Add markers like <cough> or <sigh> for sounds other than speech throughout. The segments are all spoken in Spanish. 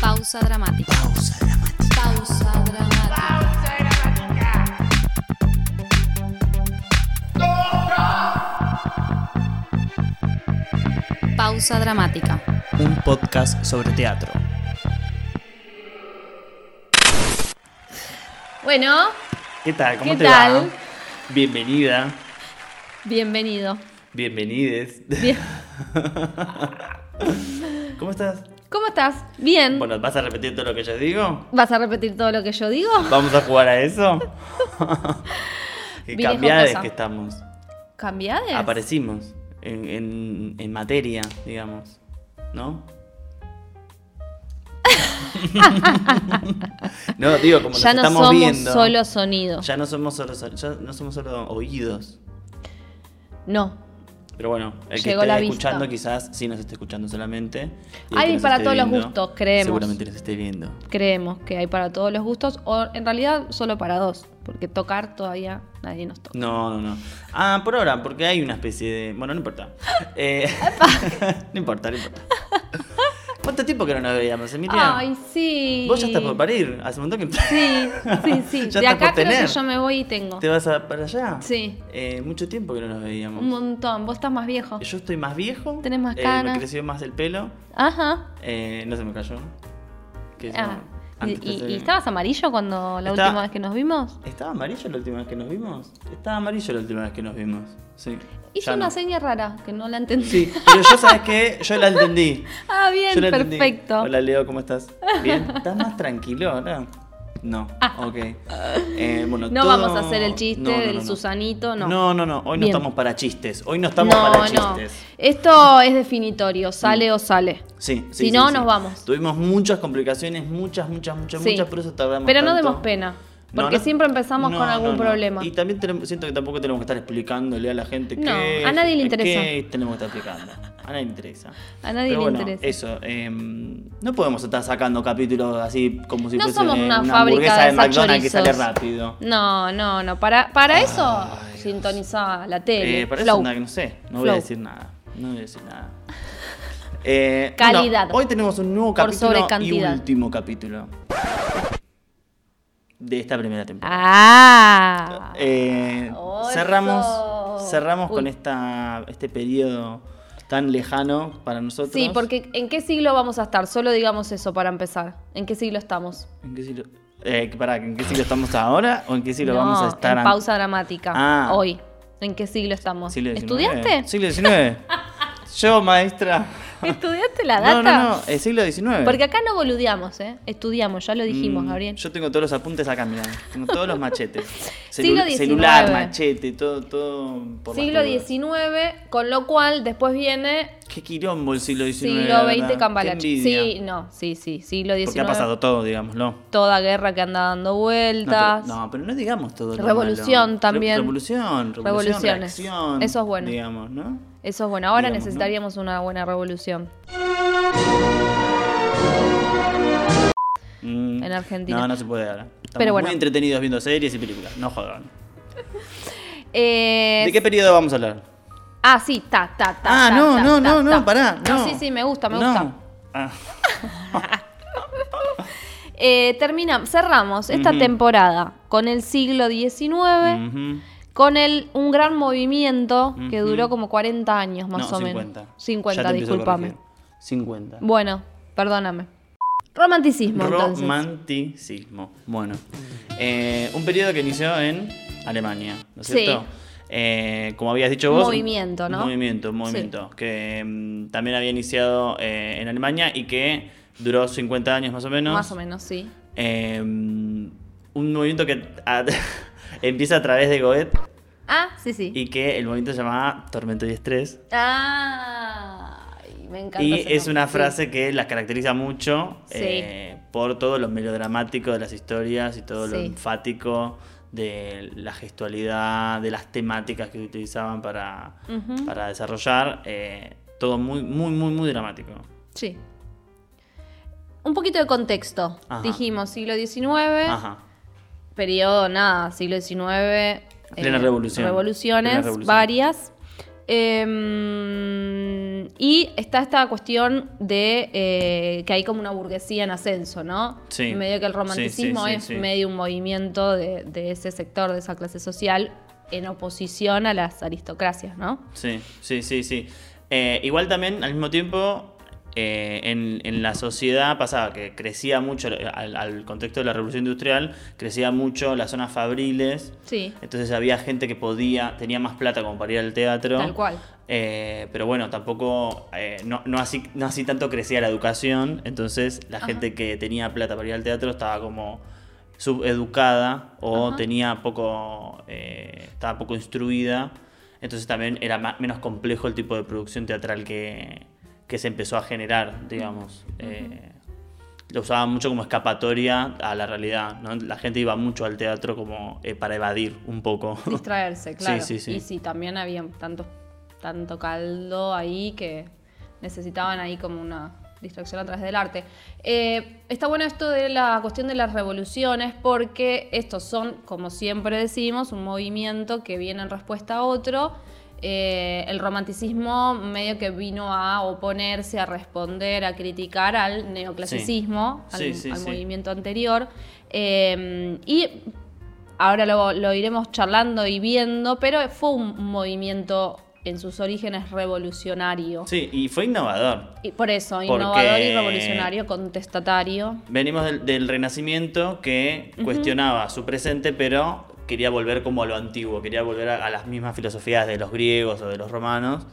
Pausa dramática. Pausa dramática. Pausa dramática. Pausa dramática. un podcast sobre teatro. Bueno, ¿Qué tal? ¿Cómo ¿Qué te tal? va? Bienvenida, bienvenido. bienvenides. Bien. <laughs> ¿Cómo estás? ¿Cómo estás? Bien. Bueno, ¿vas a repetir todo lo que yo digo? ¿Vas a repetir todo lo que yo digo? ¿Vamos a jugar a eso? <laughs> Qué cambiades que estamos. ¿Cambiades? Aparecimos en, en- en materia, digamos. ¿No? <laughs> no, digo, como ya nos no estamos somos viendo. solo sonido. Ya no somos solo, ya no somos solo oídos. No. Pero bueno, el que Llegó esté la vista. escuchando quizás sí nos esté escuchando solamente. Hay que para esté todos los gustos, creemos. Seguramente nos esté viendo. Creemos que hay para todos los gustos, o en realidad solo para dos, porque tocar todavía nadie nos toca. No, no, no. Ah, por ahora, porque hay una especie de... Bueno, no importa. <laughs> Eh, <laughs> no importa, no importa. ¿Cuánto tiempo que no nos veíamos, Emilia? Ay, sí. Vos ya estás por parir. Hace un montón que... Sí, <laughs> sí, sí. Ya de estás acá por creo que yo me voy y tengo. ¿Te vas a- para allá? Sí. Eh, mucho tiempo que no nos veíamos. Un montón. Vos estás más viejo. Yo estoy más viejo. Tenés más eh, canas. me creció más el pelo. Ajá. eh, no se me cayó. Que eso Ah, ¿Y, antes y- y estabas amarillo cuando la última vez que nos vimos? ¿Estaba amarillo la última vez que nos vimos? Estaba amarillo la última vez que nos vimos. Sí. Hizo una no. seña rara que no la entendí. Sí, pero yo, ¿sabes qué? Yo la entendí. <laughs> Ah, bien, Yo la entendí. perfecto. Hola, Leo, ¿cómo estás? ¿Bien? ¿Estás más tranquilo ahora? No, ok. Eh, bueno, No todo- vamos a hacer el chiste No, no, del no, no. Susanito, no. No, no, no. Hoy no Bien. estamos para chistes. Hoy no estamos no, para no. chistes. Esto es definitorio, sale o sale. Sí, sí. Si sí, no, sí. nos vamos. Tuvimos muchas complicaciones, muchas, muchas, muchas, muchas, por eso tardamos Pero no demos pena. No, Porque no. siempre empezamos No, con algún no, no. problema. Y también tenemos- siento que tampoco tenemos que estar explicándole a la gente No, qué. a nadie le qué interesa. tenemos que estar explicando. A nadie le interesa. A nadie Pero le bueno, interesa. Eso, em, no podemos estar sacando capítulos así como si No fuese somos una una, fábrica hamburguesa de McDonald's que sale rápido. No, no, no. Para, para eso Ay, sintoniza la tele. Eh, para Flow. eso nada, que no sé, no voy a Flow. decir nada. No voy a decir nada. <laughs> Eh, Calidad. bueno, hoy tenemos un nuevo Por capítulo y último capítulo de esta primera temporada. Ah. Eh, Eso. cerramos cerramos con esta, este periodo tan lejano para nosotros. Sí, porque ¿en qué siglo vamos a estar? Solo digamos eso para empezar. ¿En qué siglo estamos? ¿En qué siglo, eh, pará, ¿en qué siglo estamos ahora o en qué siglo no, vamos a estar en pausa dramática. Ah. Hoy. ¿En qué siglo estamos? siglo XIX? ¿Estudiaste? Siglo XIX. <laughs> Yo, maestra. <laughs> ¿Estudiaste la data? No, no, no, el siglo XIX. Porque acá no boludeamos, ¿eh? Estudiamos, ya lo dijimos, Mm, Gabriel. Yo tengo todos los apuntes acá, mirá. Tengo todos los machetes. <laughs> Siglo XIX. Celular, machete, todo, todo. por siglo. XIX, con lo cual después viene Qué quilombo el siglo XIX. siglo XX cambalache. Sí, no, sí, sí, siglo XIX. Porque ha pasado todo, digámoslo. Toda guerra que anda dando vueltas. no, pero no digamos todo. lo Revolución malo. también. Re- revolución, revolución, Revoluciones. reacción, Eso es bueno. Digamos, ¿no? Eso es bueno. Ahora Digamos, ¿no? necesitaríamos una buena revolución. Mm, En Argentina. No, no se puede ahora. Estamos Pero bueno. muy entretenidos viendo series y películas. No jodan. <laughs> Eh, ¿De qué periodo vamos a hablar? Ah, sí, ta, ta, ta. Ah, ta, no, ta, no, ta, no, no, pará. No, sí, sí, me gusta, me No. gusta. Ah, <laughs> Eh, terminamos, cerramos esta temporada con el siglo XIX. Con el, un gran movimiento que duró como 40 años más no, o 50. menos. Ya 50, te empiezo a discúlpame. corregir. 50. Bueno, perdóname. Romanticismo, entonces. Romanticismo. Bueno, eh, un periodo que inició en Alemania, ¿no es Sí. cierto? Eh, como habías dicho vos. Movimiento, ¿no? Movimiento, un movimiento. Que mm, también había iniciado eh, en Alemania y que duró 50 años más o menos. Más o menos, sí. Eh, un movimiento que a- <laughs> empieza a través de Goethe Ah, sí, sí. y que el movimiento se llamaba Tormento y Estrés. Ah, me encanta. Y es nombre, una frase que las caracteriza mucho Sí. eh, por todo lo melodramático de las historias y todo lo enfático de la gestualidad, de las temáticas que utilizaban para, desarrollar. eh, todo muy, muy, muy, muy dramático. Sí. Un poquito de contexto. Ajá. Dijimos siglo XIX, Ajá. Periodo, nada, siglo XIX, Plena revolución. revoluciones, Plena revolución. varias. Eh, y está esta cuestión de eh, que hay como una burguesía en ascenso, ¿no? Sí. Medio que el romanticismo sí, sí, es medio un movimiento de, de ese sector, de esa clase social, en oposición a las aristocracias, ¿no? Sí, sí, sí, sí. Eh, igual también, al mismo tiempo, eh, en, en la sociedad pasaba que crecía mucho, al, al contexto de la revolución industrial, crecía mucho las zonas fabriles. Sí. Entonces había gente que podía, tenía más plata como para ir al teatro. Tal cual. Eh, pero bueno, tampoco, eh, no, no así, no así tanto crecía la educación. Entonces la gente que tenía plata para ir al teatro estaba como subeducada o Ajá. tenía poco, eh, estaba poco instruida. Entonces también era menos complejo el tipo de producción teatral que, que se empezó a generar, digamos. Eh, lo usaban mucho como escapatoria a la realidad. ¿no? La gente iba mucho al teatro como eh, para evadir un poco. Distraerse, <laughs> claro. Sí, sí, sí. Y sí, también había tanto, tanto caldo ahí que necesitaban ahí como una distracción a través del arte. Eh, está bueno esto de la cuestión de las revoluciones porque estos son, como siempre decimos, un movimiento que viene en respuesta a otro. Eh, el romanticismo medio que vino a oponerse, a responder, a criticar al neoclasicismo, Sí. al, Sí, movimiento anterior. Eh, y ahora lo, lo iremos charlando y viendo, pero fue un movimiento en sus orígenes revolucionario. Sí, y fue innovador. Y por eso, Porque- innovador y revolucionario, contestatario. Venimos del, del Renacimiento que cuestionaba su presente, pero quería volver como a lo antiguo, quería volver a, a las mismas filosofías de los griegos o de los romanos.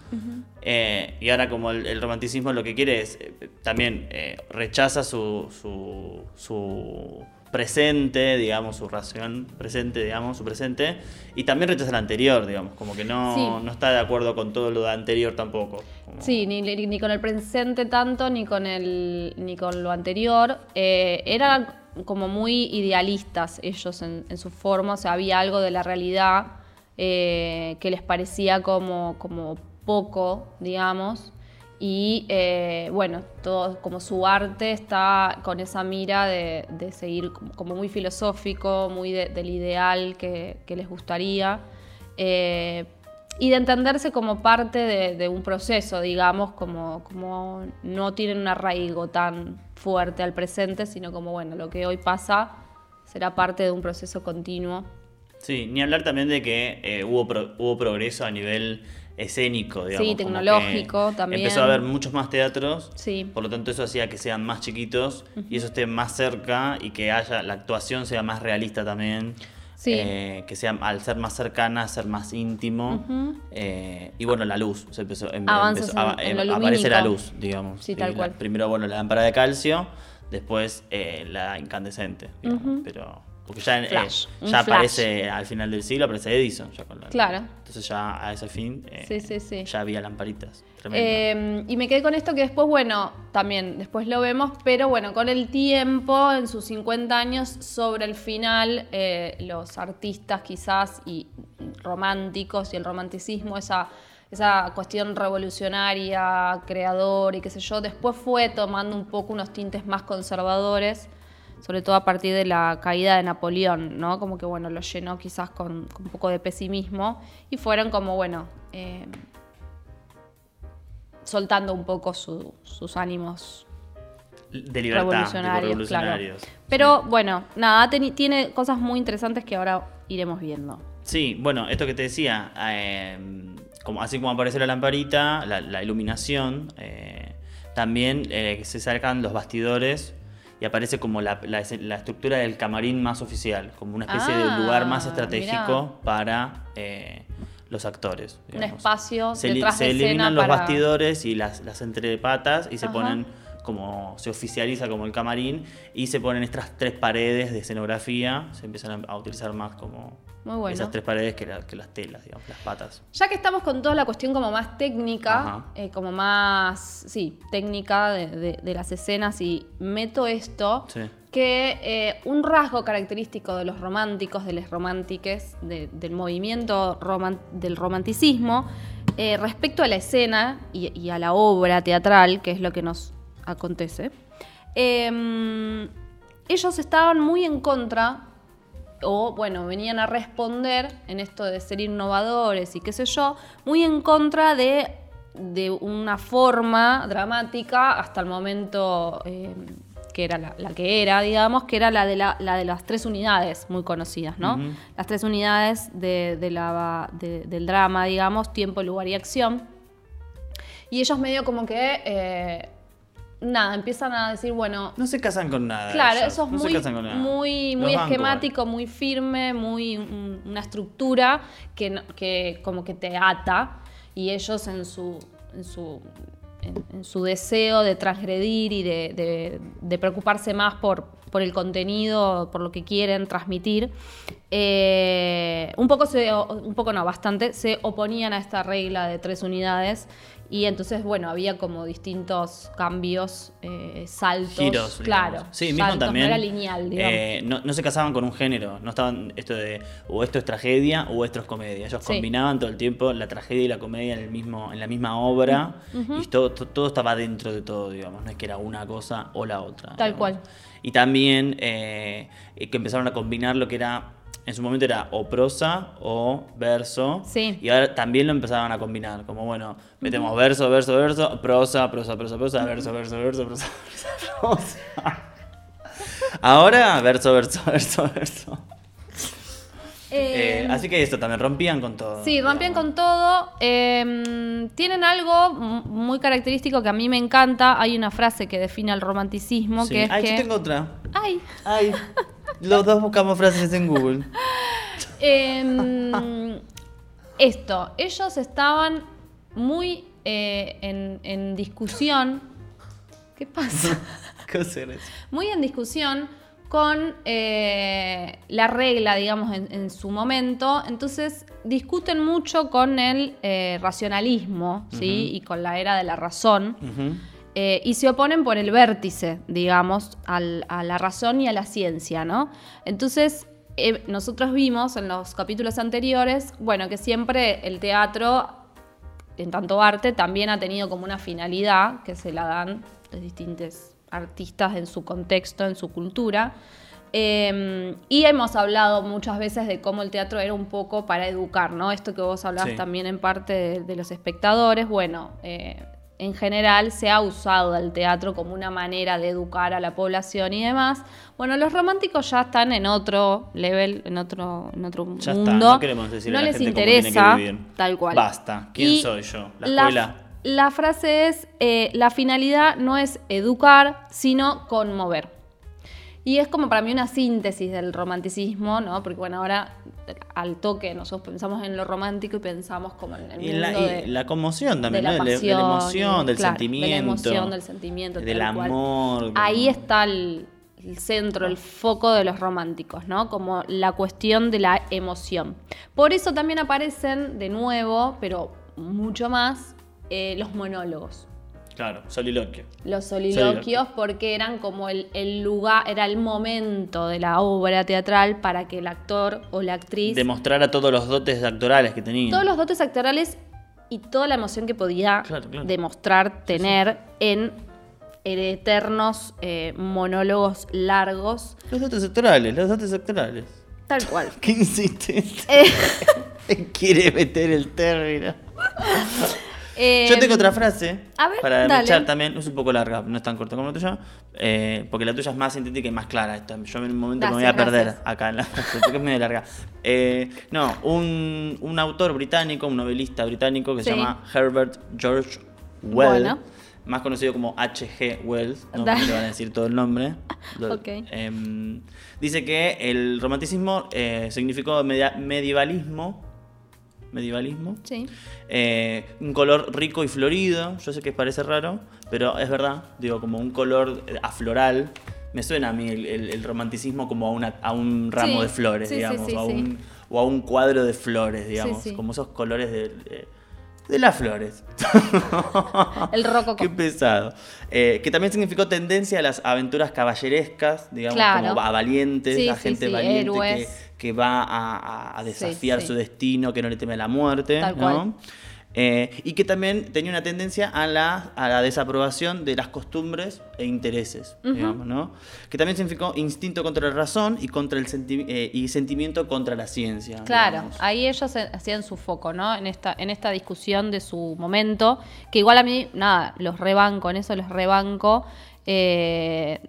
Eh, y ahora como el, el romanticismo lo que quiere es, eh, también eh, rechaza su, su, su presente, digamos, su ración presente, digamos, su presente, y también rechaza el anterior, digamos, como que no, Sí. no está de acuerdo con todo lo de anterior tampoco. como- Sí, ni, ni- con el presente tanto, ni con, el, ni con lo anterior. Eh, eran como muy idealistas ellos en, su forma, o sea, había algo de la realidad eh, que les parecía como, como poco, digamos. Y eh, bueno, todo como su arte está con esa mira de, de seguir como- muy filosófico, muy de- del ideal que, que les gustaría. Eh, y de entenderse como parte de, de un proceso, digamos, como, como no tienen un arraigo tan fuerte al presente, sino como, bueno, lo que hoy pasa será parte de un proceso continuo. Sí, ni hablar también de que eh, hubo, pro- hubo progreso a nivel escénico, digamos. como tecnológico también. Empezó a haber muchos más teatros, Sí. por lo tanto eso hacía que sean más chiquitos y eso esté más cerca y que haya la actuación sea más realista también. Sí. eh, que sea al ser más cercana, ser más íntimo. eh, y bueno, la luz. Se empezó, em- empezó a- en- en em- aparece la luz, digamos. Sí, tal la- cual. primero, bueno, la lámpara de calcio, después eh, la incandescente. digamos, Pero. Porque ya, eh, ya flash. aparece al final del siglo, aparece Edison. Ya con la- Claro. Entonces ya a ese fin eh, Sí, sí, sí. ya había lamparitas. Eh, y me quedé con esto que después, bueno, también después lo vemos, pero bueno, con el tiempo, en sus 50 años, sobre el final, eh, los artistas quizás y románticos y el romanticismo, esa, esa cuestión revolucionaria, creador y qué sé yo, después fue tomando un poco unos tintes más conservadores, sobre todo a partir de la caída de Napoleón, ¿no? Como que, bueno, lo llenó quizás con, con un poco de pesimismo y fueron como, bueno... eh, soltando un poco su- sus ánimos de libertad. tipo revolucionarios, claro. Pero bueno, nada, tiene cosas muy interesantes que ahora iremos viendo. Sí, bueno, esto que te decía, eh, como, así como aparece la lamparita, la, la iluminación, eh, también eh, se sacan los bastidores y aparece como la, la- la estructura del camarín más oficial, como una especie Ah, de lugar más estratégico mirá. para eh, los actores. Un espacio se, detrás se de eliminan los para- bastidores y las, las entrepatas y se Ajá. ponen como se oficializa como el camarín y se ponen estas tres paredes de escenografía, se empiezan a utilizar más como Muy bueno. esas tres paredes que, la- que las telas, digamos, las patas. Ya que estamos con toda la cuestión como más técnica, eh, como más, sí, técnica de, de- de las escenas y meto esto, Sí. que eh, un rasgo característico de los románticos, de los romántiques, de- del movimiento del romanticismo, eh, respecto a la escena y, y a la obra teatral, que es lo que nos acontece, eh, ellos estaban muy en contra o bueno, venían a responder en esto de ser innovadores y qué sé yo, muy en contra de, de una forma dramática hasta el momento eh, que era la, la que era, digamos, que era la de, la, la de las tres unidades muy conocidas, ¿no? Las tres unidades de, de la, de- del drama, digamos, tiempo, lugar y acción. Y ellos medio como que, eh, nada, empiezan a decir, bueno, No se casan con nada. Claro, ellos, eso es no se muy, casan con nada. muy, muy esquemático, muy firme, muy un- una estructura que, que como que te ata y ellos en su, en su, en, en su deseo de transgredir y de, de- de preocuparse más por, por el contenido, por lo que quieren transmitir, eh, un poco se, un poco no, bastante, se oponían a esta regla de tres unidades y entonces, bueno, había como distintos cambios, eh, saltos. giros. Claro. digamos. Sí, mismo saltos, también. No era lineal, digamos. eh, no, no se casaban con un género. No estaban esto de o esto es tragedia o esto es comedia. Ellos Sí. combinaban todo el tiempo la tragedia y la comedia en el mismo, en la misma obra. Y todo, to- todo estaba dentro de todo, digamos. No es que era una cosa o la otra. Tal digamos. cual. Y también eh, eh, que empezaron a combinar lo que era. En su momento era o prosa o verso. Sí. Y ahora también lo empezaban a combinar. Como bueno, metemos verso, verso, verso, prosa, prosa, prosa, prosa, verso, verso, verso, prosa, <laughs> prosa, prosa. Ahora, verso, verso, verso, verso. Eh, Eh, así que esto también, rompían con todo. Sí, rompían digamos. con todo. Eh, tienen algo muy característico que a mí me encanta. Hay una frase que define el romanticismo, Sí. que es Ay, que... yo tengo otra. Ay. Ay, <laughs> los dos buscamos frases en Google. <laughs> Em, esto, ellos estaban muy eh, en, en discusión. ¿Qué pasa? <laughs> ¿Qué hacer eso? muy en discusión con eh, la regla, digamos, en, en su momento. Entonces discuten mucho con el eh, racionalismo, ¿sí? Y con la era de la razón. Eh, y se oponen por el vértice, digamos, al- a la razón y a la ciencia, ¿no? Entonces, eh, nosotros vimos en los capítulos anteriores, bueno, que siempre el teatro, en tanto arte, también ha tenido como una finalidad que se la dan los distintos artistas en su contexto, en su cultura. Eh, y hemos hablado muchas veces de cómo el teatro era un poco para educar, ¿no? Esto que vos hablabas Sí. también en parte de, de los espectadores. Bueno, eh, en general se ha usado el teatro como una manera de educar a la población y demás. Bueno, los románticos ya están en otro level, en otro, en otro Ya está, mundo. no queremos decir No a la les gente cómo tiene que interesa, vivir. tal cual. Basta, ¿quién Y soy yo? La escuela. la frase es, eh, la finalidad no es educar, sino conmover. Y es como para mí una síntesis del romanticismo, ¿no? Porque bueno, ahora al toque nosotros pensamos en lo romántico y pensamos como en el Y mundo la, y de, la conmoción también, de ¿no? De la- de la pasión, emoción, del claro, sentimiento. De la emoción, del sentimiento. Del cual. amor. Ahí está el, el centro, el foco de los románticos, ¿no? Como la cuestión de la emoción. Por eso también aparecen de nuevo, pero mucho más, eh, los monólogos. Claro, soliloquio. Los soliloquios porque eran como el, el lugar, era el momento de la obra teatral para que el actor o la actriz Demostrar a todos los dotes actorales que tenía. todos los dotes actorales y toda la emoción que podía Claro, claro. demostrar tener en eternos eh, monólogos largos, Los dotes actorales, los dotes actorales. tal cual. <laughs> ¿Qué insistente? Eh, <laughs> Quiere meter el término. <laughs> eh, Yo tengo otra frase a ver, para echar también. Es un poco larga, no es tan corta como la tuya. eh, porque la tuya es más sintética y más clara. Yo en un momento me voy a perder gracias. acá en la <laughs> frase porque es medio larga. Eh, no, un, un autor británico, un novelista británico que se llama Herbert George Wells. Bueno. Más conocido como H.G. Wells, no. Porque le van a decir todo el nombre. <laughs> Lo- Ok. em, dice que el romanticismo eh, significó media- medievalismo. Medievalismo. Sí. Eh, un color rico y florido. Yo sé que parece raro, pero es verdad. Digo, como un color eh, afloral. Me suena a mí el, el- el romanticismo como a, una, a un ramo Sí, de flores, sí, digamos. sí, o, a un, o a un cuadro de flores, digamos. Como esos colores de, de, de las flores. <laughs> El rococó. Qué pesado. Eh, que también significó tendencia a las aventuras caballerescas, digamos, Claro. como a valientes, Sí, a sí, gente sí, valiente que, va a, desafiar su destino, que no le teme a la muerte. Tal ¿no? cual. Eh, y que también tenía una tendencia a la, a la desaprobación de las costumbres e intereses, digamos, ¿no? Que también significó instinto contra la razón y, contra el senti- eh, y sentimiento contra la ciencia. Claro, digamos. ahí ellos hacían su foco, ¿no? En esta, en esta discusión de su momento, que igual a mí, nada, los rebanco, en eso los rebanco, eh,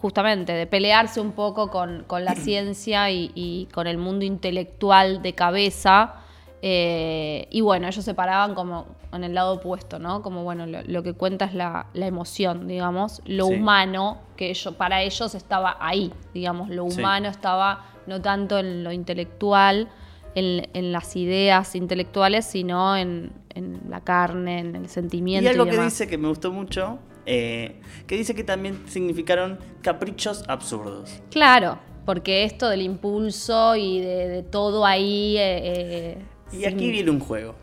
justamente, de pelearse un poco con, con la <clears throat> ciencia y, y con el mundo intelectual de cabeza. Eh, y bueno, ellos se paraban como en el lado opuesto, ¿no? Como bueno, lo, lo que cuenta es la, la emoción, digamos, lo Sí. humano, que ellos, para ellos estaba ahí, digamos, lo Sí. humano estaba no tanto en lo intelectual, en, en las ideas intelectuales, sino en, en la carne, en el sentimiento. Y algo que demás. dice que me gustó mucho, eh, que dice que también significaron caprichos absurdos. Claro, porque esto del impulso y de, de todo ahí. eh, Y aquí viene un juego.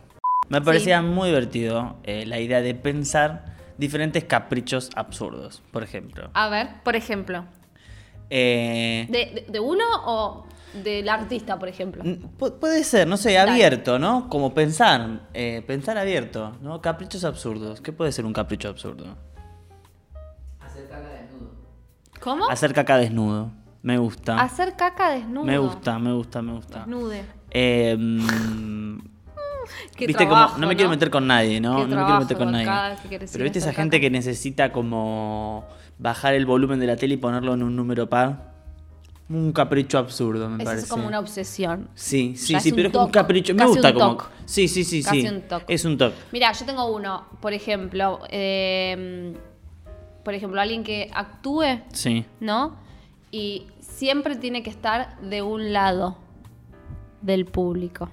Me parecía muy divertido eh, la idea de pensar diferentes caprichos absurdos, por ejemplo. A ver, por ejemplo, Eh, ¿de, de- de uno o del artista, por ejemplo? pu- puede ser, no sé, abierto, ¿no? Como pensar, eh, pensar abierto, ¿no? Caprichos absurdos. ¿Qué puede ser un capricho absurdo? Hacer caca desnudo. ¿Cómo? Hacer caca desnudo. Me gusta. Hacer caca desnudo. Me gusta, me gusta, me gusta. Desnude. Eh, Qué viste trabajo, como no me quiero meter con nadie, ¿no? Qué no me quiero meter con nadie. Pero viste esa gente que necesita como bajar el volumen de la tele y ponerlo en un número par. Un capricho absurdo, me Eso parece. es como una obsesión. Sí, sí, Ya sí, pero es un capricho. Me casi gusta un como. toc. Sí, sí, sí, Casi sí. un toc. Es un toc. Mira, yo tengo uno, por ejemplo, eh, por ejemplo, alguien que actúe, Sí. ¿no? Y siempre tiene que estar de un lado del público.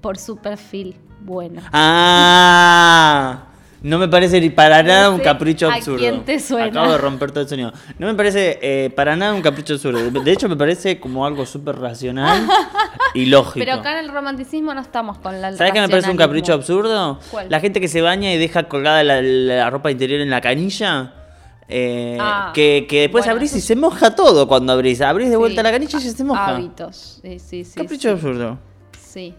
Por su perfil bueno. ¡Ah! No me parece ni para nada un sé capricho a absurdo. quién te suena. Acabo de romper todo el sonido. No me parece eh, para nada un capricho absurdo. De hecho, me parece como algo súper racional <laughs> y lógico. Pero acá en el romanticismo no estamos con la ¿Sabes qué me parece un capricho absurdo? ¿Cuál? La gente que se baña y deja colgada la, la ropa interior en la canilla. Eh, Ah, que, que después bueno, abrís y se moja todo cuando abrís. Abrís de vuelta Sí. la canilla y se moja. Hábitos. Sí, sí, sí. Capricho sí. absurdo. Sí.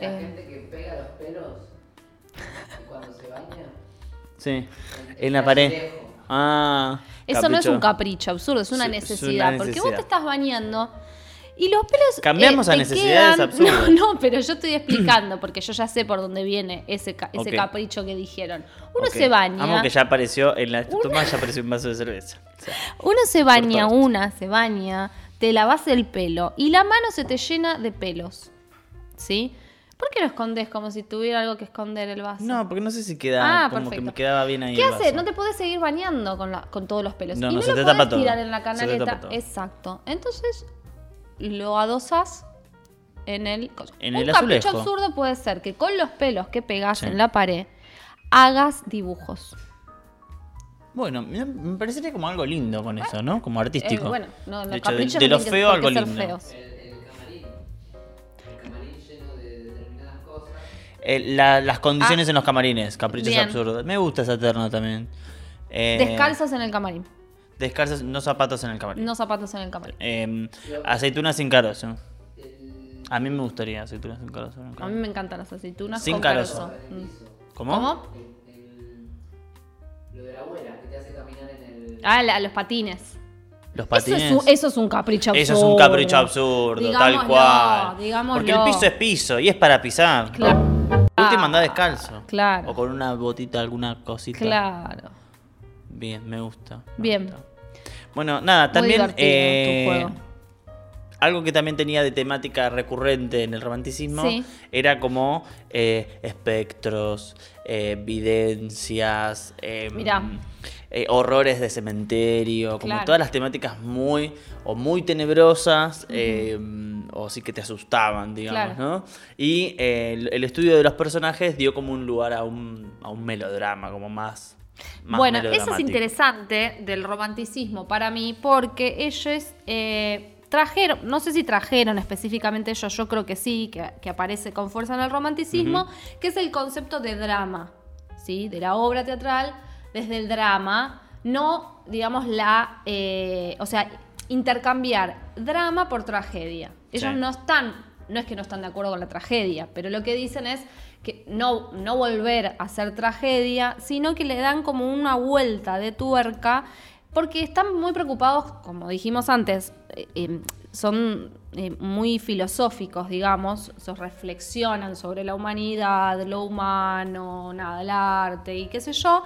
La Eh, gente que pega los pelos y cuando se baña. Sí. En la pared. Ah. Eso no es un capricho absurdo, es una Sí, es una necesidad. Porque vos te estás bañando y los pelos. Cambiamos eh, a necesidades quedan- <laughs> absurdas. No, no, pero yo estoy explicando porque yo ya sé por dónde viene ese, ca- ese capricho que dijeron. Uno se baña. Amo que ya apareció en la toma, ya apareció un vaso de cerveza. O sea, Uno se baña, una se baña, te lavas el pelo y la mano se te llena de pelos. ¿Sí? ¿Por qué lo escondes como si tuviera algo que esconder el vaso? no, porque no sé si queda Ah, como que me quedaba bien ahí. ¿Qué haces? No te podés seguir bañando con, la- con todos los pelos. No, y no, no se lo te podés tapa todo. tirar en la canaleta. Exacto. Entonces, lo adosas en el... En Un el capricho azulejo. absurdo puede ser que con los pelos que pegas Sí. en la pared hagas dibujos. Bueno, me me parecería como algo lindo con eso, ¿no? Como artístico. Eh, bueno, no, los de hecho, de, caprichos de no lo tienen feo algo lindo. feos. El, el camarín. El camarín lleno de determinadas cosas. Eh, la- las condiciones en los camarines, caprichos Ah. Bien. absurdos. Me gusta esa terna también. Eh, Descalzos en el camarín. Descalzos, no zapatos en el camarín. No zapatos en el camarín. Eh, aceitunas sin carozo. A mí me gustaría aceitunas sin carozo. en el A mí me encantan las aceitunas Sin con carozo. carozo. ¿Cómo? ¿Cómo? lo de la abuela que te hace caminar en el. Ah, la- los patines. Los Eso patines. es, un, eso es un capricho absurdo. Eso es un capricho absurdo, tal cual. digámoslo. Porque el piso es piso y es para pisar. Claro. Por último anda descalzo. Claro. O con una botita, alguna cosita. Claro. Bien, me gusta. me Bien. gusta. Bueno, nada, también eh, tu juego. algo que también tenía de temática recurrente en el romanticismo Sí. era como eh, espectros, eh, videncias, Mirá. eh, horrores de cementerio, como Claro. todas las temáticas muy o muy tenebrosas eh, o sí que te asustaban, digamos, Claro. ¿no? Y el, el estudio de los personajes dio como un lugar a un, a un melodrama, como más... más Bueno, eso es interesante del romanticismo para mí porque ellos eh, trajeron, no sé si trajeron específicamente ellos, yo creo que sí, que, que aparece con fuerza en el romanticismo, que es el concepto de drama, ¿sí? De la obra teatral desde el drama, no, digamos, la, eh, o sea, intercambiar drama por tragedia. Ellos Sí. no están no es que no están de acuerdo con la tragedia, pero lo que dicen es que no, no volver a ser tragedia, sino que le dan como una vuelta de tuerca, porque están muy preocupados, como dijimos antes, eh, eh, son eh, muy filosóficos, digamos, se reflexionan sobre la humanidad, lo humano, nada, el arte y qué sé yo,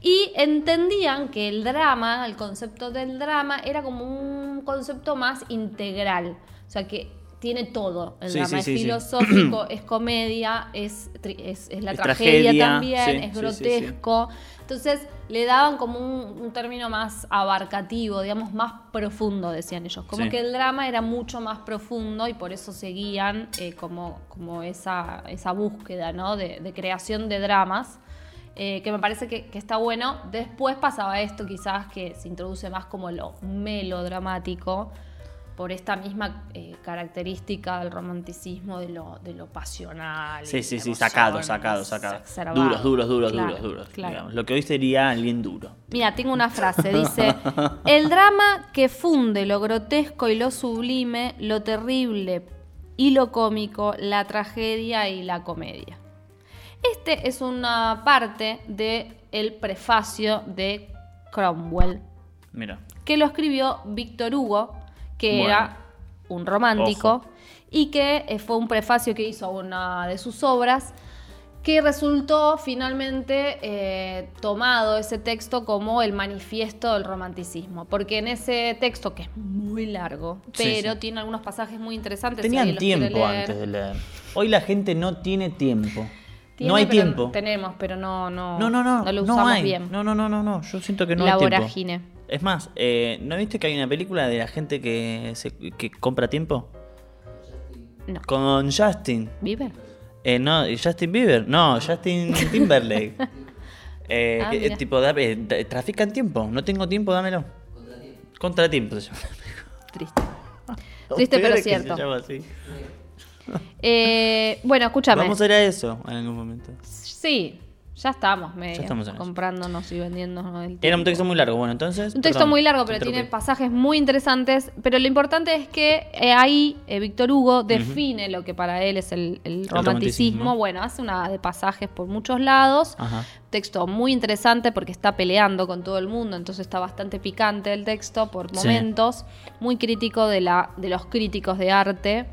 y entendían que el drama, el concepto del drama, era como un concepto más integral, o sea que tiene todo. El Sí, drama sí, es filosófico, <clears throat> es comedia, es, es, es la Es tragedia, tragedia, también, es grotesco. Entonces le daban como un, un término más abarcativo, digamos, más profundo, decían ellos. Como que el drama era mucho más profundo y por eso seguían eh, como, como esa, esa búsqueda ¿no? de, de creación de dramas. eh, que me parece que, que está bueno. Después pasaba esto quizás que se introduce más como lo melodramático por esta misma eh, característica del romanticismo, de lo, de lo pasional. Sí, sí, sí, sacado, sacado, sacado. Duros, duros, duros, Claro, duros, duros. claro. Lo que hoy sería alguien duro. Mira, tengo una frase, dice, <laughs> el drama que funde lo grotesco y lo sublime, lo terrible y lo cómico, la tragedia y la comedia. Este es una parte del el prefacio de Cromwell, Mira. que lo escribió Víctor Hugo, que Bueno. era un romántico, Ojo. y que eh, fue un prefacio que hizo a una de sus obras, que resultó finalmente eh, tomado ese texto como el manifiesto del romanticismo, porque en ese texto, que es muy largo, pero sí. tiene algunos pasajes muy interesantes. Tenían tiempo leer. antes de leer. Hoy la gente no tiene tiempo. Tiene, no hay tiempo. Tenemos, pero no, no, No, no, no. lo no usamos hay. bien. No, no, no, no, no. Yo siento que no La hay tiempo. vorágine. Es más, eh, ¿no viste que hay una película de la gente que, se, que compra tiempo? No. Con Justin. ¿Vive? Eh, no, Justin Bieber. No, Justin Timberlake. <laughs> Eh, Ah, que, eh, tipo, eh, tra- trafican tiempo. No tengo tiempo, dámelo. Contratiempo se llama. Triste. <laughs> Triste, pero ¿Ustedes que cierto. Se llama así? Eh, bueno, escúchame. Vamos a ir a eso en algún momento. Sí, ya estamos medio Ya estamos comprándonos y vendiéndonos el Era un texto muy largo, bueno, entonces. Un texto perdón, muy largo, pero tiene pasajes muy interesantes. Pero lo importante es que eh, ahí eh, Víctor Hugo define lo que para él es el, el romanticismo. romanticismo. Bueno, hace una de pasajes por muchos lados. Ajá. Texto muy interesante porque está peleando con todo el mundo, entonces está bastante picante el texto por Sí. momentos. Muy crítico de, la, de los críticos de arte.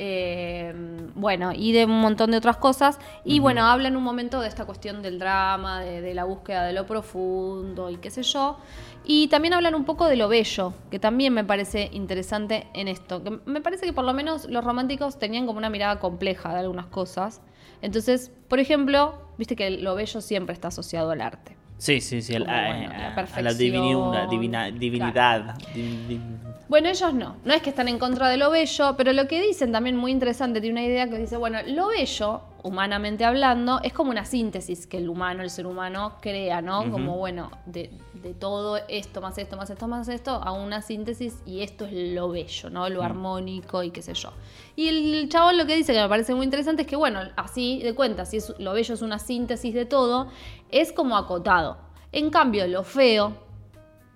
Eh, bueno, y de un montón de otras cosas. Y bueno, habla en un momento de esta cuestión del drama, de, de la búsqueda de lo profundo y qué sé yo. Y también hablan un poco de lo bello, que también me parece interesante en esto. Que me parece que por lo menos los románticos tenían como una mirada compleja de algunas cosas. Entonces, por ejemplo, viste que lo bello siempre está asociado al arte. Sí, sí, sí. a, bueno, la a- la divina- divinidad. Di- di- Bueno, ellos no, no es que están en contra de lo bello, pero lo que dicen también muy interesante, tiene una idea que dice, bueno, lo bello, humanamente hablando, es como una síntesis que el humano, el ser humano crea, ¿no? Como, bueno, de, de todo esto, más esto, más esto, más esto, a una síntesis y esto es lo bello, ¿no? Lo armónico y qué sé yo. Y el chabón lo que dice, que me parece muy interesante, es que, bueno, así de cuenta, si es, lo bello es una síntesis de todo, es como acotado. En cambio, lo feo,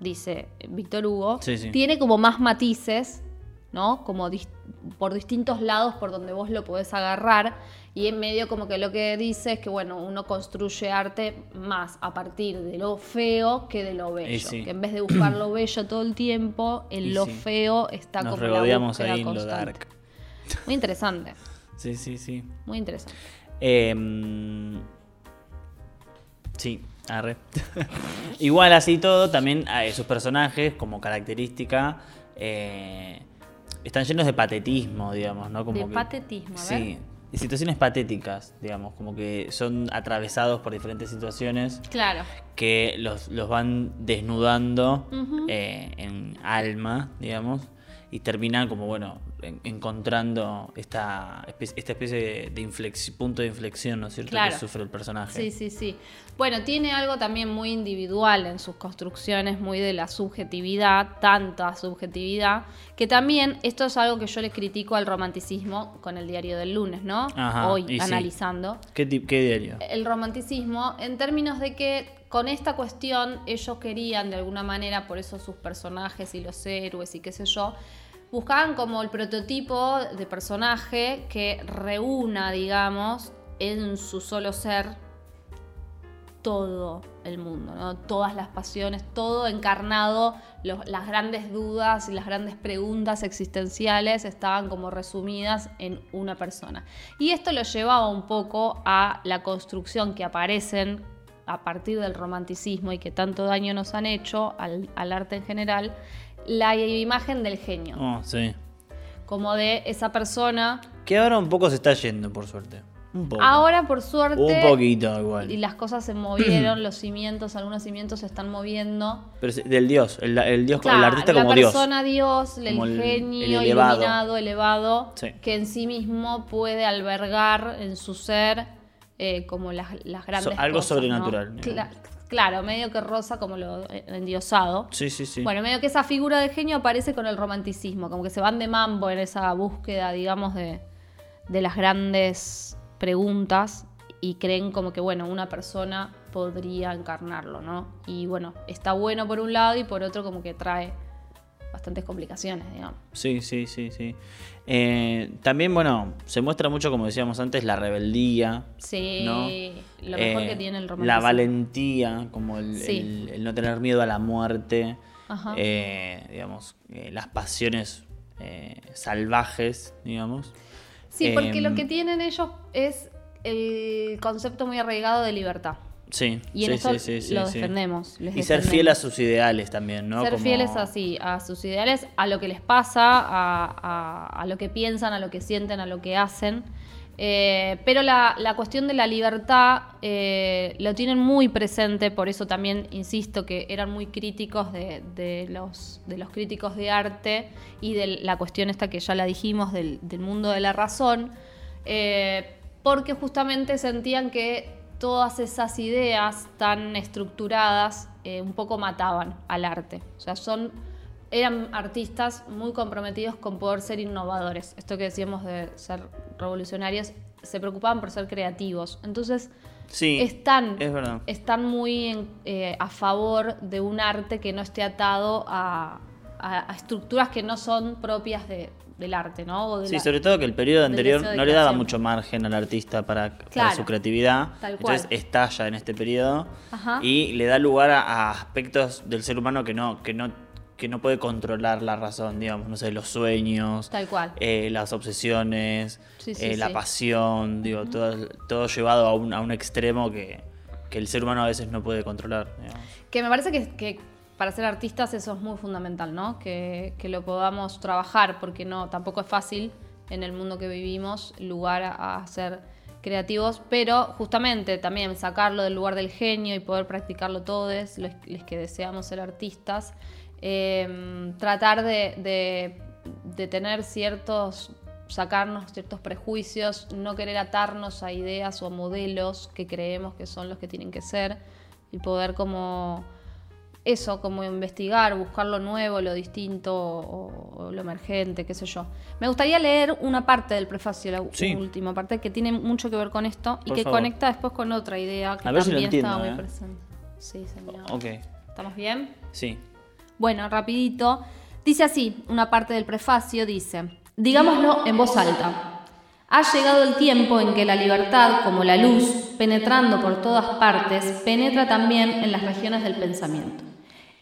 dice Víctor Hugo, Sí, sí. tiene como más matices, ¿no? Como dis- por distintos lados por donde vos lo podés agarrar. Y en medio como que lo que dice es que, bueno, uno construye arte más a partir de lo feo que de lo bello. sí. Que en vez de buscar lo bello todo el tiempo, en lo feo está Nos como la ahí en lo constante. dark. Muy interesante, <laughs> Sí, sí, sí. muy interesante. Em, sí, arre. <laughs> Igual así todo, también eh, sus personajes, como característica, eh, están llenos de patetismo, digamos, ¿no? Como De que- patetismo, a ver. Sí, y situaciones patéticas, digamos, como que son atravesados por diferentes situaciones Claro. que los, los van desnudando eh, en alma, digamos, y terminan como, bueno, en- encontrando esta especie, esta especie de, de inflexi- punto de inflexión, ¿no es cierto?, Claro. que sufre el personaje. Sí, sí, sí. Bueno, tiene algo también muy individual en sus construcciones, muy de la subjetividad, tanta subjetividad, que también esto es algo que yo le critico al romanticismo con el diario del lunes, ¿no? Ajá, Hoy sí. analizando. ¿Qué, ti- qué diario? El romanticismo en términos de que con esta cuestión ellos querían de alguna manera, por eso sus personajes y los héroes y qué sé yo, buscaban como el prototipo de personaje que reúna, digamos, en su solo ser todo el mundo, ¿no? todas las pasiones, todo encarnado, las grandes dudas y las grandes preguntas existenciales estaban como resumidas en una persona. Y esto lo llevaba un poco a la construcción que aparecen a partir del romanticismo y que tanto daño nos han hecho al arte en general, la imagen del genio, Oh, sí. como de esa persona. Que ahora un poco se está yendo, por suerte. Un poco. Ahora, por suerte, Un poquito igual. y las cosas se movieron, <clears throat> los cimientos, algunos cimientos se están moviendo. Pero del dios, el, el dios, el Claro, artista la como dios. persona Dios, el Como genio el elevado. iluminado, elevado, Sí. que en sí mismo puede albergar en su ser eh, como las, las grandes So- algo sobrenatural, Cla- digamos. Claro, medio que rosa como lo eh, endiosado. Sí, sí, sí. Bueno, medio que esa figura del genio aparece con el romanticismo, como que se van de mambo en esa búsqueda, digamos, de, de las grandes preguntas y creen como que, bueno, una persona podría encarnarlo, ¿no? Y bueno, está bueno por un lado y por otro como que trae bastantes complicaciones, digamos. Sí, sí, sí, sí. Eh, también, bueno, se muestra mucho, como decíamos antes, la rebeldía. Sí, ¿no? lo mejor Eh, que tiene el romanticismo. La valentía, como el, Sí. el- el no tener miedo a la muerte. Ajá. eh, digamos, eh, las pasiones eh, salvajes, digamos. Sí, porque lo Em, que tienen ellos es el concepto muy arraigado de libertad. Sí, Y en sí, sí, sí, sí, lo defendemos. les Y ser fiel a sus ideales también, ¿no? Ser Como- fieles así, a sus ideales, a lo que les pasa, a, a- a lo que piensan, a lo que sienten, a lo que hacen. Eh, pero la, la cuestión de la libertad eh, lo tienen muy presente, por eso también insisto que eran muy críticos de, de los, de los críticos de arte y de la cuestión esta que ya la dijimos del, del mundo de la razón, eh, porque justamente sentían que todas esas ideas tan estructuradas eh, un poco mataban al arte. O sea, son, eran artistas muy comprometidos con poder ser innovadores. Esto que decíamos de ser revolucionarios, se preocupaban por ser creativos. Entonces, Sí, están, es verdad. están muy en- eh, a favor de un arte que no esté atado a, a- a estructuras que no son propias de- del arte, ¿no? O de Sí, la- sobre todo que el periodo anterior no le daba mucho margen al artista para, su creatividad. tal cual. Entonces estalla en este periodo Ajá. y le da lugar a, a aspectos del ser humano que no, que no, que no puede controlar la razón, digamos, no sé, los sueños, Tal cual. eh, las obsesiones, Sí, sí, eh, la pasión, digo, todo, todo llevado a un, a un extremo que, que el ser humano a veces no puede controlar. digamos. Que me parece que, que para ser artistas eso es muy fundamental, ¿no? Que, que lo podamos trabajar, porque no, tampoco es fácil en el mundo que vivimos lugar a, ser creativos, pero justamente también sacarlo del lugar del genio y poder practicarlo todos, los, los que deseamos ser artistas, eh, tratar de, de- de tener ciertos, sacarnos ciertos prejuicios, no querer atarnos a ideas o a modelos que creemos que son los que tienen que ser y poder como eso, como investigar, buscar lo nuevo, lo distinto o, o lo emergente, qué sé yo. Me gustaría leer una parte del prefacio, la Sí. última parte, que tiene mucho que ver con esto y que favor. conecta después con otra idea que ver si lo también entiendo, estaba ¿eh? muy presente. Sí, señor. Ok, ¿Estamos bien? sí. Bueno, rapidito. Dice así, una parte del prefacio dice, digámoslo en voz alta. Ha llegado el tiempo en que la libertad, como la luz, penetrando por todas partes, penetra también en las regiones del pensamiento.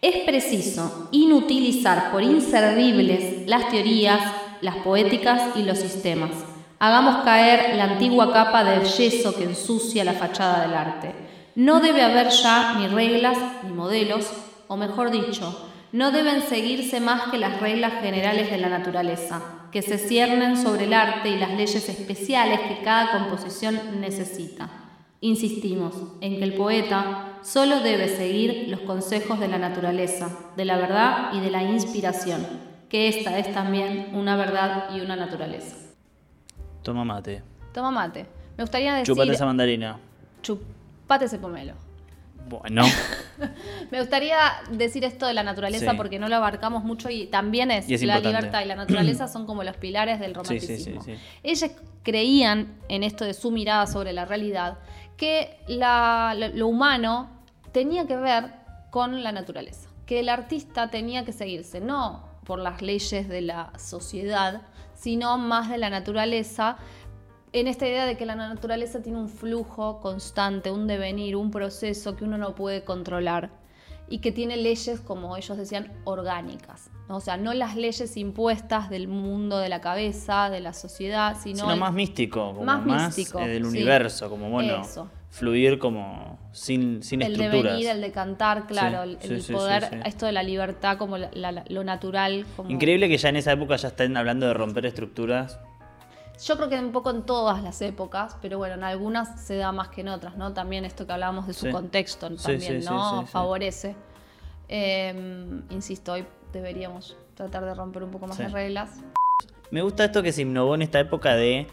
Es preciso inutilizar por inservibles las teorías, las poéticas y los sistemas. Hagamos caer la antigua capa del yeso que ensucia la fachada del arte. No debe haber ya ni reglas ni modelos, o mejor dicho, no deben seguirse más que las reglas generales de la naturaleza, que se ciernen sobre el arte y las leyes especiales que cada composición necesita. Insistimos en que el poeta solo debe seguir los consejos de la naturaleza, de la verdad y de la inspiración, que esta es también una verdad y una naturaleza. Toma mate. Toma mate. Me gustaría decir... Chupate esa mandarina. Chupate ese pomelo. Bueno, <laughs> Me gustaría decir esto de la naturaleza Sí. porque no lo abarcamos mucho y también es, Y es la importante. libertad y la naturaleza son como los pilares del Sí, sí, sí, romanticismo. sí. Ellas creían en esto de su mirada sobre la realidad que lo humano tenía que ver con la naturaleza, que el artista tenía que seguirse, no por las leyes de la sociedad, sino más de la naturaleza, en esta idea de que la naturaleza tiene un flujo constante, un devenir, un proceso que uno no puede controlar y que tiene leyes, como ellos decían, orgánicas. O sea, no las leyes impuestas del mundo de la cabeza, de la sociedad, sino, Sino el- más místico, como Más más, místico, eh, del sí. universo, como bueno, Eso. fluir como sin, sin el estructuras. devenir, el de cantar, claro, el, sí, el sí, sí, poder, esto de la libertad como la- la- lo natural. Como... Increíble que ya en esa época ya estén hablando de romper estructuras. Yo creo que un poco en todas las épocas, pero bueno, en algunas se da más que en otras, ¿no? También esto que hablábamos de su Sí. contexto también, sí, ¿no? sí. Favorece. Eh, insisto, hoy deberíamos tratar de romper un poco más de reglas. Me gusta esto que se innovó en esta época de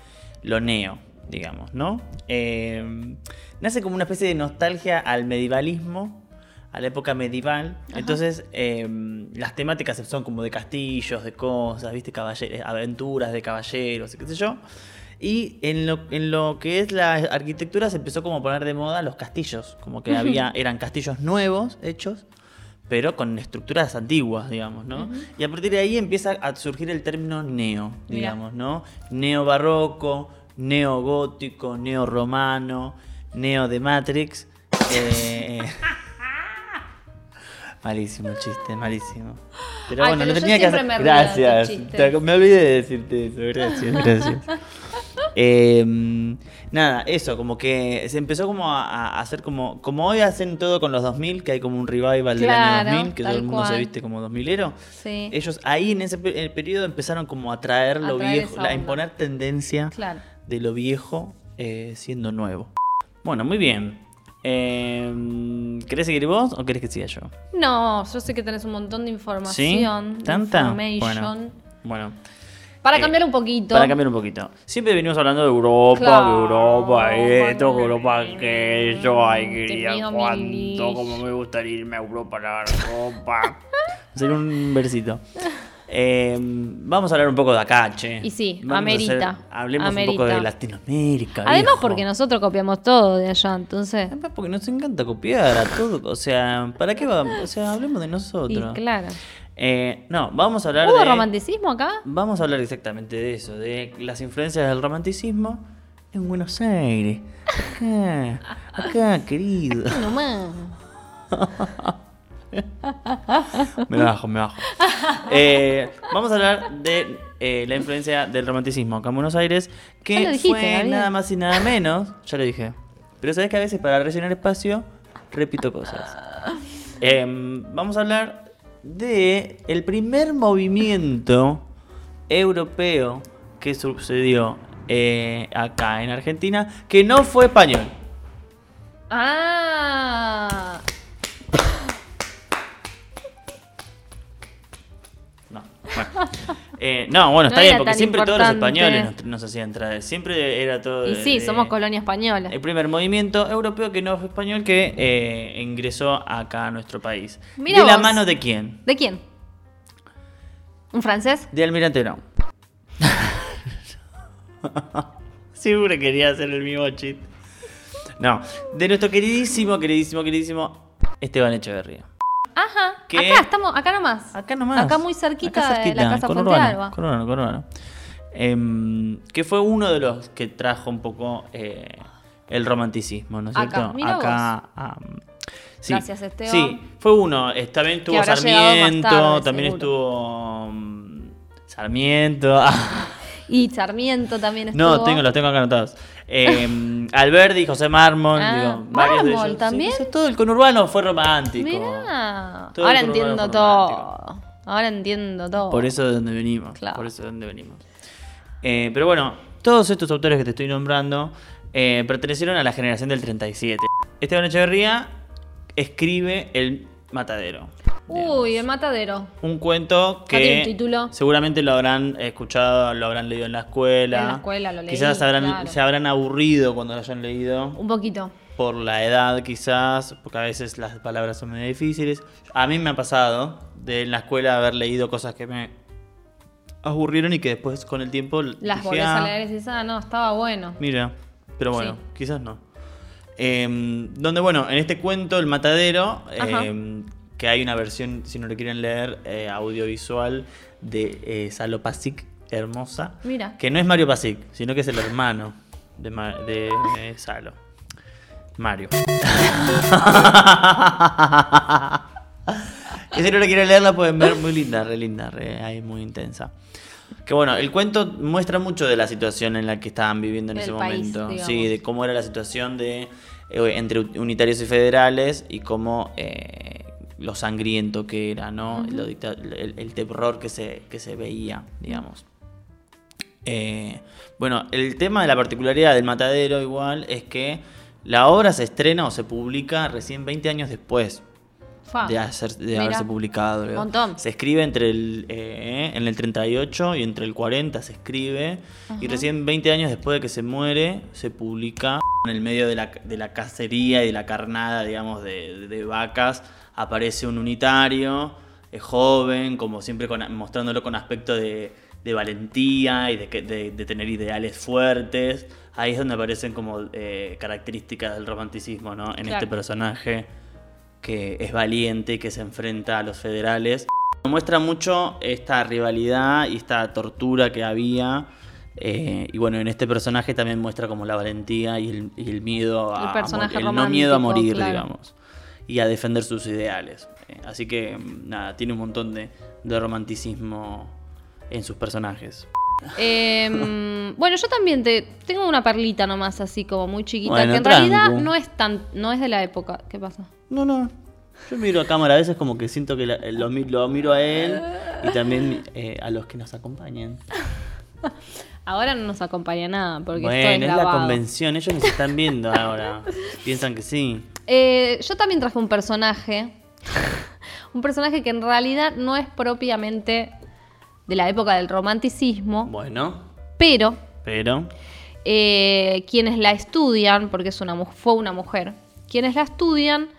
lo neo, digamos, ¿no? Eh, nace como una especie de nostalgia al medievalismo, a la época medieval. Entonces, eh, las temáticas son como de castillos, de cosas, ¿viste? Caballer- aventuras de caballeros, qué sé yo. Y en lo, en lo que es la arquitectura se empezó como a poner de moda los castillos, como que había, eran castillos nuevos hechos, pero con estructuras antiguas, digamos, ¿no? Y a partir de ahí empieza a surgir el término neo, digamos, ¿no? Neo barroco, neo gótico, neo romano, neo de Matrix. eh, <laughs> malísimo el chiste, malísimo. Pero Ay, bueno, pero lo tenía que hacer. me Gracias. Te- me olvidé de decirte eso. Gracias, gracias. <laughs> Eh, nada, eso, como que se empezó como a, a hacer como, como hoy hacen todo con los 2000, que hay como un revival del año 2000, que todo el mundo se viste como 2000ero. Sí. Ellos ahí en ese el periodo empezaron como a traer A lo traer viejo, a imponer tendencia Claro. de lo viejo eh, siendo nuevo. Bueno, muy bien. Eh, ¿Querés seguir vos o querés que siga yo? No, yo sé que tenés un montón de ¿Sí? información. de ¿Tanta? information. Bueno, bueno. Para Eh, cambiar un poquito. Para cambiar un poquito. Siempre venimos hablando de Europa, Claro, que Europa esto, bueno, Europa aquello, ay, quería cuánto, como me gustaría irme a Europa, a la Europa. <laughs> Hacer un versito. Eh, vamos a hablar un poco de acá, che. Y sí, Vamos amerita, hacer- hablemos un poco de Latinoamérica. Además, viejo. porque nosotros copiamos todo de allá, entonces. Además, porque nos encanta copiar a todo. O sea, ¿para qué vamos? O sea, hablemos de Y nosotros. claro. Eh, no, vamos a hablar ¿Hubo de. romanticismo acá? Vamos a hablar exactamente de eso, de las influencias del romanticismo en Buenos Aires. Acá, acá, querido. No más. <laughs> <laughs> Me bajo, me bajo. Eh, vamos a hablar de eh, la influencia del romanticismo acá en Buenos Aires, que dijiste, fue Gabriel. nada más y nada menos. Ya lo dije. Pero sabes que a veces para rellenar espacio repito cosas. Em, vamos a hablar de el primer movimiento europeo que sucedió eh, acá en Argentina, que no fue español. Ah. Bueno. <laughs> Eh, no, bueno, está No bien, porque siempre todos los españoles nos, nos hacían traer. Siempre era todo. Y de- sí, de- somos colonia española. El primer movimiento europeo que no fue español que eh, ingresó acá a nuestro país. Mira ¿De la mano de quién? ¿De quién? ¿Un francés? De Almirante no. <laughs> Siempre quería hacer el mismo chiste. No, de nuestro queridísimo, queridísimo, queridísimo Esteban Echeverría. Ajá. Acá estamos, acá nomás. Acá nomás. Acá muy cerquita, Acá de cerquita, la casa con Fuente Urbano, Alba. con Urbano, con Urbano. Em, que fue uno de los que trajo un poco eh, el romanticismo, ¿no es Acá, cierto? mira Acá. sí, Gracias, Esteban. Sí, fue uno. También estuvo Sarmiento, tarde, también seguro. estuvo mm, Sarmiento. <laughs> Y Sarmiento también estuvo. no, tengo, los tengo acá anotados. <laughs> Em, Alberti, José Mármol, Ah, digo, varios de Mármol ellos. También. sí, todo el conurbano fue romántico. Mirá. Todo Ahora entiendo todo. Ahora entiendo todo. Por eso de donde venimos. Claro. Por eso de donde venimos. Eh, pero bueno, todos estos autores que te estoy nombrando eh, pertenecieron a la generación del 37. Esteban Echeverría escribe El Matadero. Uy, el matadero. Un cuento que un título. seguramente lo habrán escuchado, lo habrán leído en la escuela. En la escuela lo leí, Quizás habrán- claro. se habrán aburrido cuando lo hayan leído. Un poquito. Por la edad quizás, porque a veces las palabras son medio difíciles. A mí me ha pasado de en la escuela haber leído cosas que me aburrieron y que después con el tiempo Las volvés a "Ah, leer y decís, ah, no, estaba bueno. Mira, pero bueno, Sí. quizás no. Em, donde, bueno, en este cuento, El Matadero. Que hay una versión, si no lo quieren leer, eh, audiovisual de eh, Salo Pasic, hermosa. Mira. Que no es Mario Pasic, sino que es el hermano de, Ma- de, eh, Salo. Mario. <laughs> que si no lo quieren leer la pueden ver, muy linda, re linda, re, ahí muy intensa. Que bueno, el cuento muestra mucho de la situación en la que estaban viviendo en Del ese país, momento. digamos. Sí, de cómo era la situación de eh, entre unitarios y federales y cómo eh, lo sangriento que era, ¿no? El, el terror que se, que se veía, digamos. Eh, bueno, el tema de la particularidad del matadero igual es que la obra se estrena o se publica recién 20 años después de, hacer, de Mira, haberse publicado. un montón. Se escribe entre el, eh, en el 38 y entre el 40 se escribe. Y recién 20 años después de que se muere, se publica en el medio de la, de la cacería y de la carnada, digamos, de, de vacas. Aparece un unitario, eh, joven, como siempre con- mostrándolo con aspecto de, de valentía y de, de- de tener ideales fuertes. Ahí es donde aparecen como eh, características del romanticismo, ¿no? En Claro. este personaje que es valiente y que se enfrenta a los federales. Muestra mucho esta rivalidad y esta tortura que había. eh, y bueno, en este personaje también muestra como la valentía y el, y el miedo a, El personaje a el no miedo a morir, claro. digamos. Y a defender sus ideales. Eh, así que mm, nada, tiene un montón de, de romanticismo en sus personajes. Em, <laughs> bueno, yo también te tengo una perlita nomás así como muy chiquita, Bueno, que en realidad no es tan, no es de la época. ¿Qué pasa? No, no. Yo miro a cámara a veces como que siento que la- lo, mi- lo miro a él y también eh, a los que nos acompañan. <laughs> Ahora no nos acompaña nada porque Bueno, es la convención, ellos nos están viendo ahora. <laughs> Piensan que sí. Eh, yo también traje un personaje, <laughs> un personaje que en realidad no es propiamente de la época del romanticismo, Bueno, pero pero. eh, quienes la estudian, porque es una, fue una mujer, quienes la estudian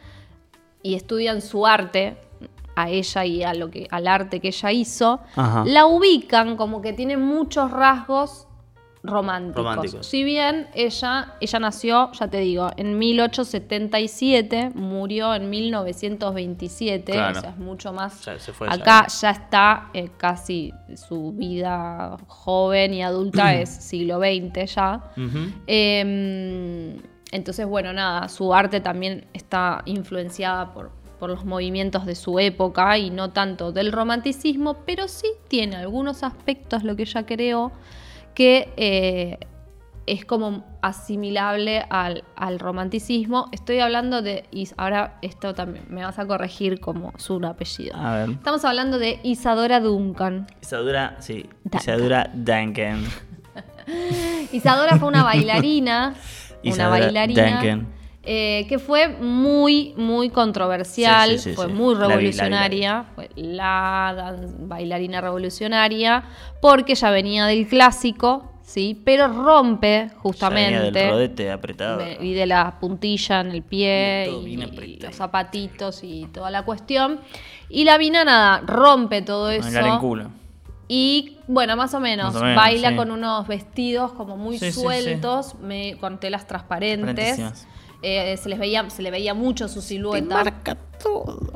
y estudian su arte, a ella y a lo que, al arte que ella hizo, Ajá. la ubican como que tiene muchos rasgos románticos. Románticos. Si bien ella, ella nació, ya te digo, en 1877, murió en 1927, Claro. o sea, es mucho más. Ya se fue, ya. Acá ya está eh, casi su vida joven y adulta <clears throat> es siglo XX ya. Eh, entonces, bueno, nada, su arte también está influenciada por, por los movimientos de su época y no tanto del romanticismo, pero sí tiene algunos aspectos, lo que ella creó, que eh, es como asimilable al, al romanticismo. Estoy hablando de, y ahora esto también me vas a corregir como su apellido. A ver. Estamos hablando de Isadora Duncan. Isadora, sí. Duncan. Isadora Duncan. <laughs> Isadora fue una bailarina. <laughs> una Isadora bailarina. Duncan. Eh, que fue muy, muy controversial, Sí, sí, sí, fue muy la revolucionaria, fue la bailarina revolucionaria, porque ya venía del clásico, ¿sí? Pero rompe justamente. del rodete apretado. y de la puntilla en el pie y, y los zapatitos y toda la cuestión. Y la Vina nada, rompe todo Bailar en eso. culo. Y bueno, más o menos, Más o menos, baila sí. con unos vestidos como muy Sí, sí, sí. sueltos, me- con telas transparentes. Eh, se les veía, se le veía mucho su silueta. Marca todo.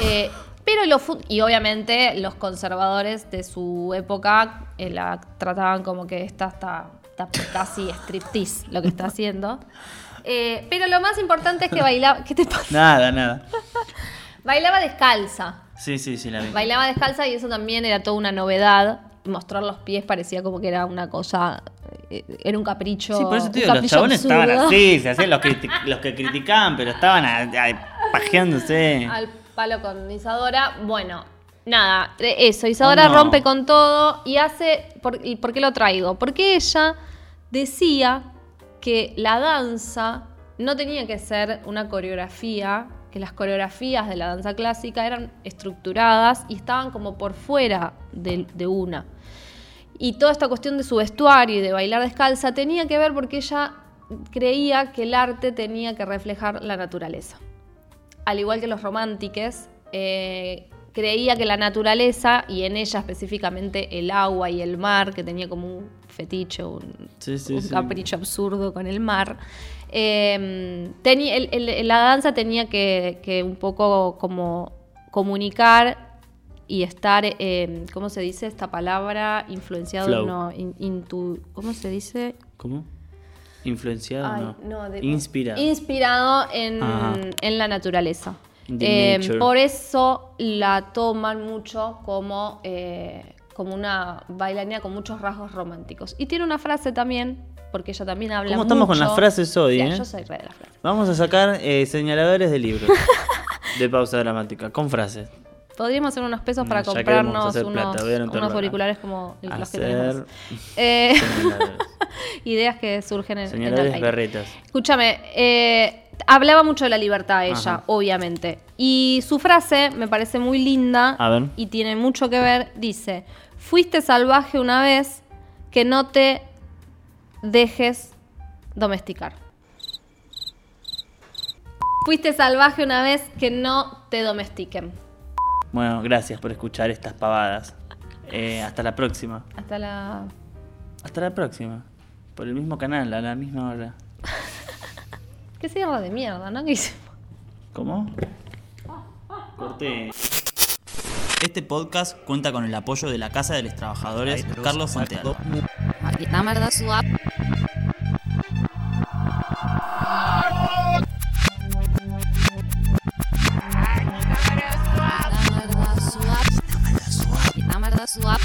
Eh, pero y obviamente los conservadores de su época eh, la trataban como que esta está, está casi striptease lo que está <laughs> haciendo. Eh, pero lo más importante es que bailaba. ¿Qué te pasa? Nada, nada. Bailaba descalza. Sí, sí, sí, la vi. Bailaba descalza y eso también era toda una novedad. Mostrar los pies parecía como que era una cosa. eh, Era un capricho. Sí, por eso te digo, los chabones estaban así, se hacían los, criti- los que criticaban, pero estaban a- a- pajeándose. Al palo con Isadora. Bueno, nada, eh, eso. Isadora Oh, no. rompe con todo y hace. ¿por, y por qué lo traigo? Porque ella decía que la danza no tenía que ser una coreografía, que las coreografías de la danza clásica eran estructuradas y estaban como por fuera de, de una. Y toda esta cuestión de su vestuario y de bailar descalza tenía que ver porque ella creía que el arte tenía que reflejar la naturaleza al igual que los románticos, eh, creía que la naturaleza, y en ella específicamente el agua y el mar, que tenía como un fetiche, un, Sí, sí, un sí. capricho absurdo con el mar, eh, tenía- el- el- la danza tenía que, que un poco como comunicar y estar, eh, ¿cómo se dice esta palabra? Influenciado, Flow. no, in- intu- ¿cómo se dice? ¿Cómo? ¿Influenciado? Ay, no. no, de- Inspirado. Inspirado en, en la naturaleza. Eh, por eso la toman mucho como, eh, como una bailarina con muchos rasgos románticos. Y tiene una frase también, porque ella también habla ¿Cómo estamos con las frases hoy, eh? Yo soy re de las frases. Vamos a sacar eh, señaladores de libros <laughs> de pausa dramática con frases. Podríamos hacer unos pesos para Mm, queremos comprarnos unos, auriculares como los que tenemos. <laughs> Eh, <laughs> ideas que surgen en, en el aire. Escúchame, eh, hablaba mucho de la libertad ella, Ajá. obviamente. Y su frase me parece muy linda A ver. y tiene mucho que ver. Dice, fuiste salvaje una vez que no te dejes domesticar. Fuiste salvaje una vez que no te domestiquen. Bueno, gracias por escuchar estas pavadas. Eh, hasta la próxima. Hasta la... Hasta la próxima. Por el mismo canal, a la misma hora. <laughs> Qué cierra de mierda, ¿no? ¿Qué hicimos? ¿Cómo? Corté. Este podcast cuenta con el apoyo de la Casa de los Trabajadores Carlos Fontealba. Maldita merda swap.